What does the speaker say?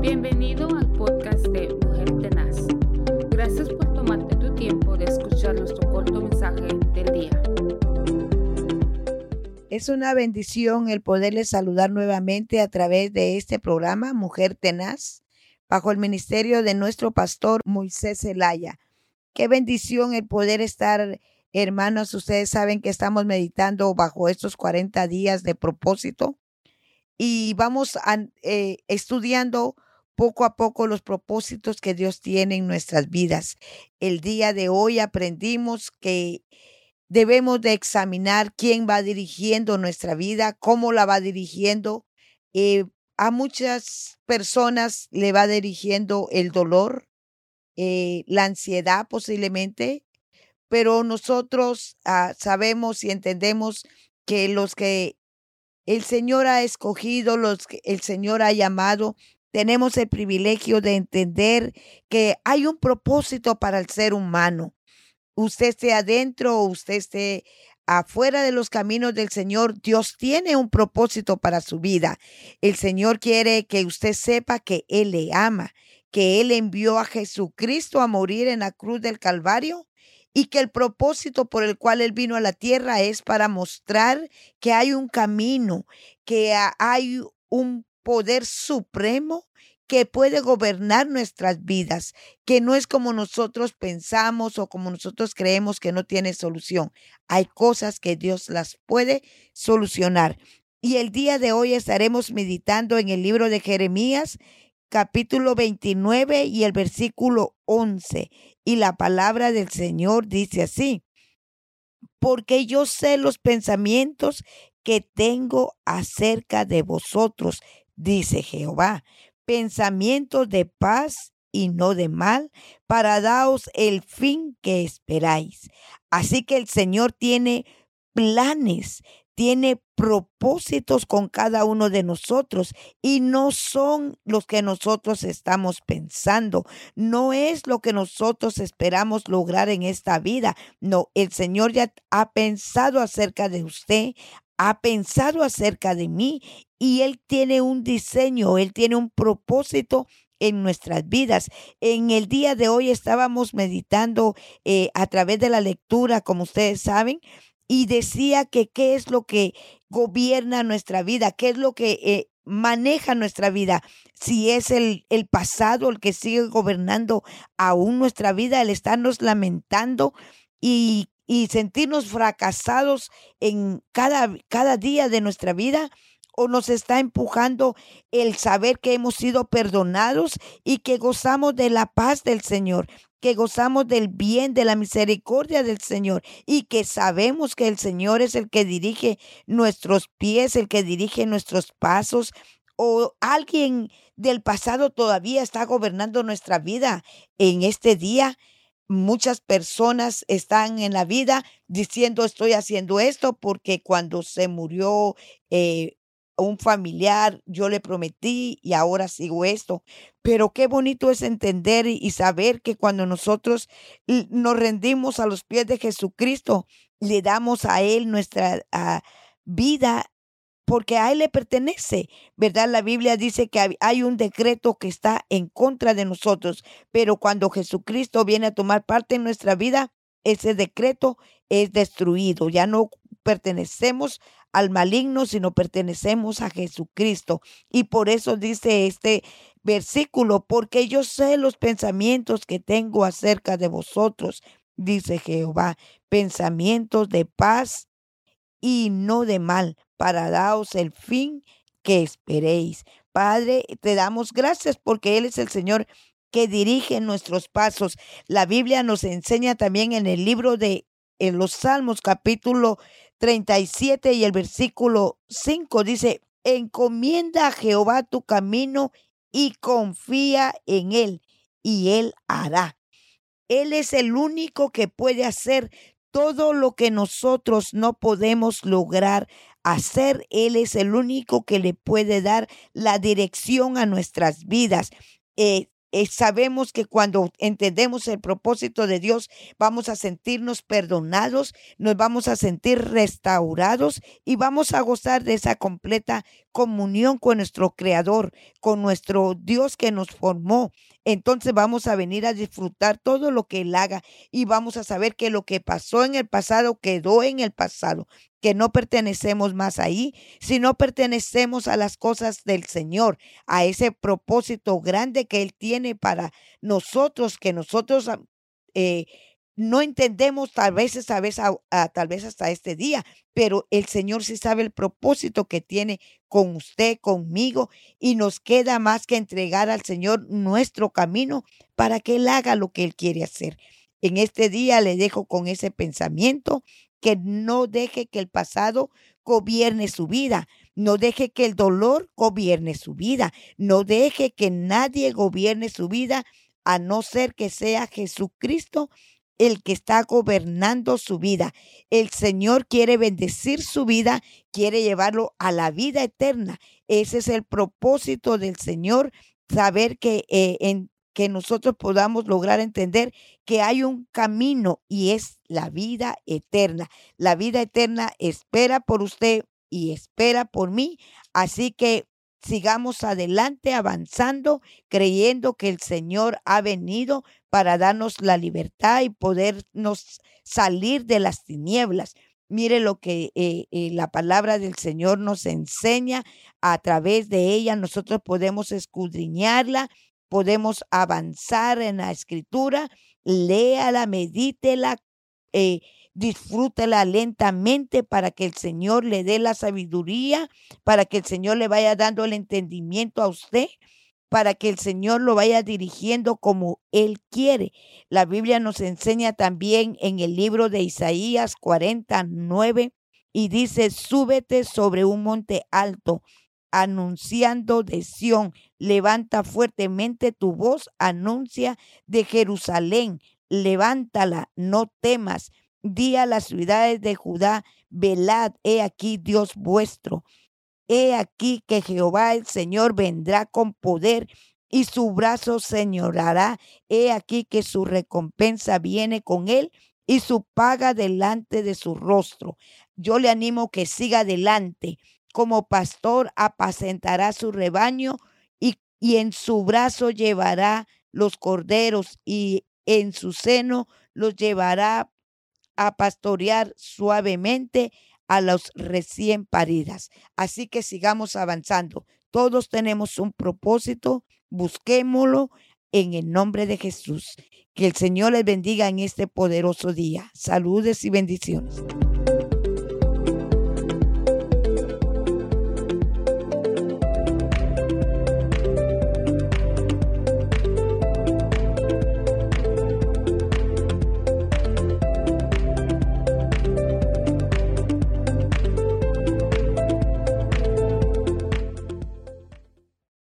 Bienvenido al podcast de Mujer Tenaz. Gracias por tomarte tu tiempo de escuchar nuestro corto mensaje del día. Es una bendición el poderles saludar nuevamente a través de este programa Mujer Tenaz, bajo el ministerio de nuestro pastor Moisés Zelaya. Qué bendición el poder estar, hermanos. Ustedes saben que estamos meditando bajo estos 40 días de propósito y vamos eh, estudiando poco a poco los propósitos que Dios tiene en nuestras vidas. El día de hoy aprendimos que debemos de examinar quién va dirigiendo nuestra vida, cómo la va dirigiendo. Eh, a muchas personas le va dirigiendo el dolor, eh, la ansiedad posiblemente, pero nosotros ah, sabemos y entendemos que los que el Señor ha escogido, los que el Señor ha llamado, tenemos el privilegio de entender que hay un propósito para el ser humano usted esté adentro o usted esté afuera de los caminos del Señor, Dios tiene un propósito para su vida. El Señor quiere que usted sepa que Él le ama, que Él envió a Jesucristo a morir en la cruz del Calvario y que el propósito por el cual Él vino a la tierra es para mostrar que hay un camino, que hay un poder supremo que puede gobernar nuestras vidas, que no es como nosotros pensamos o como nosotros creemos que no tiene solución. Hay cosas que Dios las puede solucionar. Y el día de hoy estaremos meditando en el libro de Jeremías, capítulo 29 y el versículo 11. Y la palabra del Señor dice así, porque yo sé los pensamientos que tengo acerca de vosotros, dice Jehová, pensamientos de paz y no de mal, para daros el fin que esperáis. Así que el Señor tiene planes, tiene propósitos con cada uno de nosotros y no son los que nosotros estamos pensando, no es lo que nosotros esperamos lograr en esta vida. No, el Señor ya ha pensado acerca de usted, ha pensado acerca de mí y Él tiene un diseño, Él tiene un propósito en nuestras vidas. En el día de hoy estábamos meditando eh, a través de la lectura, como ustedes saben, y decía que qué es lo que gobierna nuestra vida, qué es lo que eh, maneja nuestra vida. Si es el, el pasado el que sigue gobernando aún nuestra vida, el estarnos lamentando y y sentirnos fracasados en cada, cada día de nuestra vida? ¿O nos está empujando el saber que hemos sido perdonados y que gozamos de la paz del Señor? que gozamos del bien, de la misericordia del Señor y que sabemos que el Señor es el que dirige nuestros pies, el que dirige nuestros pasos, o alguien del pasado todavía está gobernando nuestra vida en este día muchas personas están en la vida diciendo estoy haciendo esto porque cuando se murió eh, un familiar yo le prometí y ahora sigo esto. Pero qué bonito es entender y saber que cuando nosotros nos rendimos a los pies de Jesucristo, le damos a Él nuestra ah, vida porque a Él le pertenece, ¿verdad? La Biblia dice que hay un decreto que está en contra de nosotros, pero cuando Jesucristo viene a tomar parte en nuestra vida, ese decreto es destruido. Ya no pertenecemos al maligno, sino pertenecemos a Jesucristo. Y por eso dice este versículo, porque yo sé los pensamientos que tengo acerca de vosotros, dice Jehová, pensamientos de paz y no de mal, para daros el fin que esperéis. Padre, te damos gracias porque Él es el Señor que dirige nuestros pasos. La Biblia nos enseña también en el libro de en los Salmos capítulo 37 y el versículo 5 dice, encomienda a Jehová tu camino y confía en Él y Él hará. Él es el único que puede hacer todo lo que nosotros no podemos lograr hacer. Él es el único que le puede dar la dirección a nuestras vidas. Eh, eh, sabemos que cuando entendemos el propósito de Dios, vamos a sentirnos perdonados, nos vamos a sentir restaurados y vamos a gozar de esa completa comunión con nuestro Creador, con nuestro Dios que nos formó. Entonces vamos a venir a disfrutar todo lo que Él haga y vamos a saber que lo que pasó en el pasado quedó en el pasado, que no pertenecemos más ahí, sino pertenecemos a las cosas del Señor, a ese propósito grande que Él tiene para nosotros, que nosotros eh, no entendemos tal vez, esta vez tal vez hasta este día, pero el Señor sí sabe el propósito que tiene con usted, conmigo, y nos queda más que entregar al Señor nuestro camino para que Él haga lo que Él quiere hacer. En este día le dejo con ese pensamiento que no deje que el pasado gobierne su vida, no deje que el dolor gobierne su vida, no deje que nadie gobierne su vida a no ser que sea Jesucristo el que está gobernando su vida. El Señor quiere bendecir su vida, quiere llevarlo a la vida eterna. Ese es el propósito del Señor, saber que eh, en que nosotros podamos lograr entender que hay un camino y es la vida eterna. La vida eterna espera por usted y espera por mí. Así que sigamos adelante, avanzando, creyendo que el Señor ha venido para darnos la libertad y podernos salir de las tinieblas. Mire lo que eh, eh, la palabra del Señor nos enseña. A través de ella nosotros podemos escudriñarla podemos avanzar en la escritura, léala, medítela, eh, disfrútela lentamente para que el Señor le dé la sabiduría, para que el Señor le vaya dando el entendimiento a usted, para que el Señor lo vaya dirigiendo como Él quiere. La Biblia nos enseña también en el libro de Isaías 49 y dice, súbete sobre un monte alto anunciando de Sión. Levanta fuertemente tu voz, anuncia de Jerusalén. Levántala, no temas. Di a las ciudades de Judá, velad, he aquí Dios vuestro. He aquí que Jehová el Señor vendrá con poder y su brazo señorará. He aquí que su recompensa viene con él y su paga delante de su rostro. Yo le animo que siga adelante, como pastor apacentará su rebaño y, y en su brazo llevará los corderos y en su seno los llevará a pastorear suavemente a los recién paridas. Así que sigamos avanzando. Todos tenemos un propósito, busquémoslo en el nombre de Jesús. Que el Señor les bendiga en este poderoso día. Saludes y bendiciones.